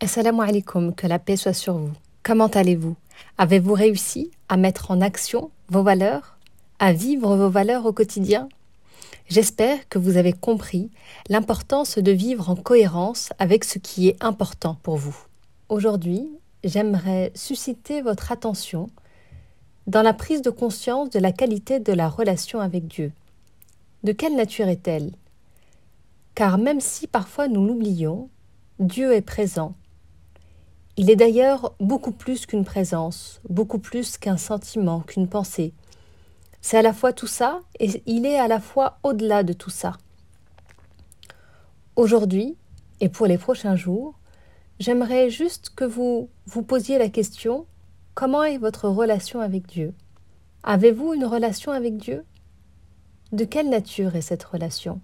Assalamu alaikum, que la paix soit sur vous. Comment allez-vous? Avez-vous réussi à mettre en action vos valeurs? À vivre vos valeurs au quotidien? J'espère que vous avez compris l'importance de vivre en cohérence avec ce qui est important pour vous. Aujourd'hui, j'aimerais susciter votre attention dans la prise de conscience de la qualité de la relation avec Dieu. De quelle nature est-elle? Car même si parfois nous l'oublions, Dieu est présent il est d'ailleurs beaucoup plus qu'une présence, beaucoup plus qu'un sentiment, qu'une pensée. C'est à la fois tout ça et il est à la fois au-delà de tout ça. Aujourd'hui et pour les prochains jours, j'aimerais juste que vous vous posiez la question comment est votre relation avec Dieu? Avez-vous une relation avec Dieu? De quelle nature est cette relation?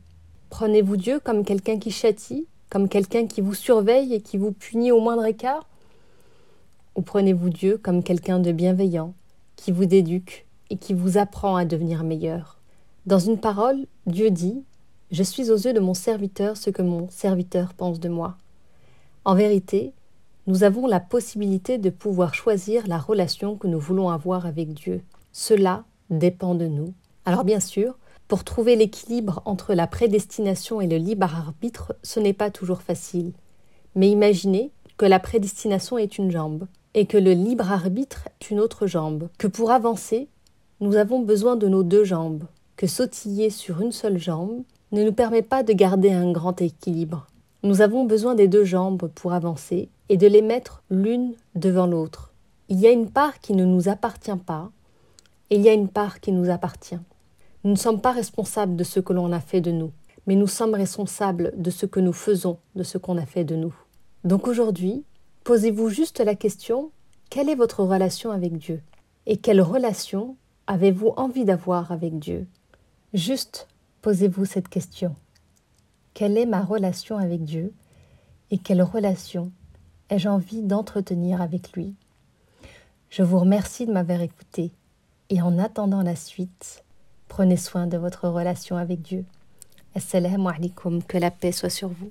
Prenez-vous Dieu comme quelqu'un qui châtie, comme quelqu'un qui vous surveille et qui vous punit au moindre écart? Ou prenez-vous Dieu comme quelqu'un de bienveillant, qui vous éduque et qui vous apprend à devenir meilleur? Dans une parole, Dieu dit Je suis aux yeux de mon serviteur ce que mon serviteur pense de moi. En vérité, nous avons la possibilité de pouvoir choisir la relation que nous voulons avoir avec Dieu. Cela dépend de nous. Alors bien sûr, pour trouver l'équilibre entre la prédestination et le libre arbitre, ce n'est pas toujours facile. Mais imaginez que la prédestination est une jambe et que le libre arbitre est une autre jambe, que pour avancer, nous avons besoin de nos deux jambes, que sautiller sur une seule jambe ne nous permet pas de garder un grand équilibre. Nous avons besoin des deux jambes pour avancer et de les mettre l'une devant l'autre. Il y a une part qui ne nous appartient pas et il y a une part qui nous appartient. Nous ne sommes pas responsables de ce que l'on a fait de nous, mais nous sommes responsables de ce que nous faisons de ce qu'on a fait de nous. Donc aujourd'hui, Posez-vous juste la question, quelle est votre relation avec Dieu? Et quelle relation avez-vous envie d'avoir avec Dieu? Juste posez-vous cette question. Quelle est ma relation avec Dieu? Et quelle relation ai-je envie d'entretenir avec lui? Je vous remercie de m'avoir écouté et en attendant la suite, prenez soin de votre relation avec Dieu. Assalamu alaikum, que la paix soit sur vous.